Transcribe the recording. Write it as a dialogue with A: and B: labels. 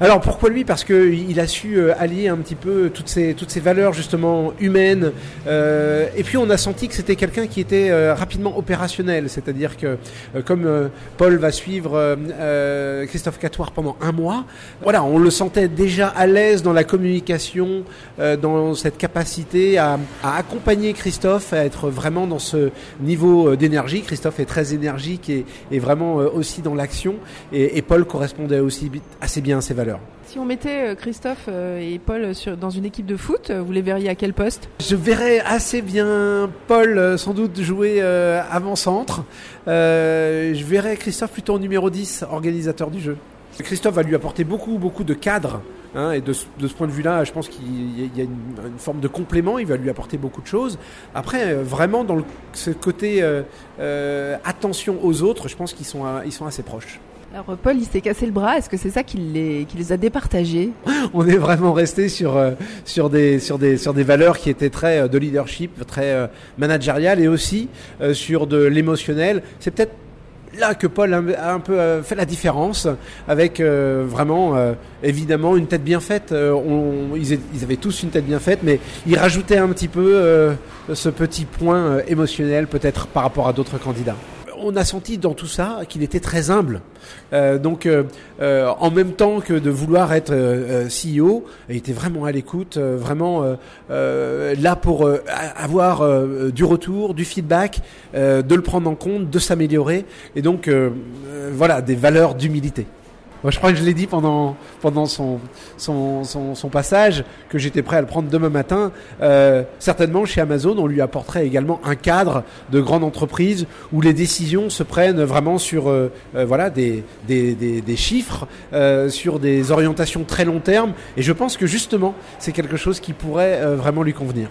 A: Alors pourquoi lui? Parce que il a su euh, allier un petit peu toutes ces toutes ces valeurs justement humaines. Euh, et puis on a senti que c'était quelqu'un qui était euh, rapidement opérationnel, c'est-à-dire que euh, comme euh, Paul va suivre euh, Christophe Catoire pendant un mois, voilà, on le sentait déjà à l'aise dans la communication, dans cette capacité à, à, accompagner Christophe, à être vraiment dans ce niveau d'énergie. Christophe est très énergique et, et vraiment aussi dans l'action, et, et, Paul correspondait aussi assez bien à ces valeurs.
B: Si on mettait euh, Christophe euh, et Paul sur, dans une équipe de foot, euh, vous les verriez à quel poste?
A: Je verrais assez bien Paul sans doute jouer avant-centre. Euh, je verrais Christophe plutôt en numéro 10, organisateur du jeu. Christophe va lui apporter beaucoup, beaucoup de cadres. Hein, et de ce, de ce, point de vue-là, je pense qu'il y a une, une, forme de complément. Il va lui apporter beaucoup de choses. Après, vraiment, dans le, ce côté euh, euh, attention aux autres, je pense qu'ils sont, ils sont assez proches.
B: Alors Paul, il s'est cassé le bras. Est-ce que c'est ça qui les, a départagés?
A: On est vraiment resté sur euh, sur des valeurs qui étaient très euh, de leadership, très euh, managériales et aussi sur de l'émotionnel. C'est peut-être là que Paul a un peu fait la différence avec vraiment évidemment une tête bien faite. Ils, ils, avaient tous une tête bien faite, mais il rajoutait un petit peu ce petit point émotionnel peut-être par rapport à d'autres candidats on a senti dans tout ça qu'il était très humble. Euh, donc, euh, euh, en même temps que de vouloir être CEO, il était vraiment à l'écoute, vraiment là pour avoir du retour, du feedback, de le prendre en compte, de s'améliorer, et donc voilà des valeurs d'humilité. Je crois que je l'ai dit pendant, pendant son, son, son, passage, que j'étais prêt à le prendre demain matin. Euh, certainement, chez Amazon, on lui apporterait également un cadre de grande entreprise où les décisions se prennent vraiment sur euh, euh, voilà, des, des, des, des chiffres, sur des orientations très long terme. Et je pense que justement, c'est quelque chose qui pourrait vraiment lui convenir.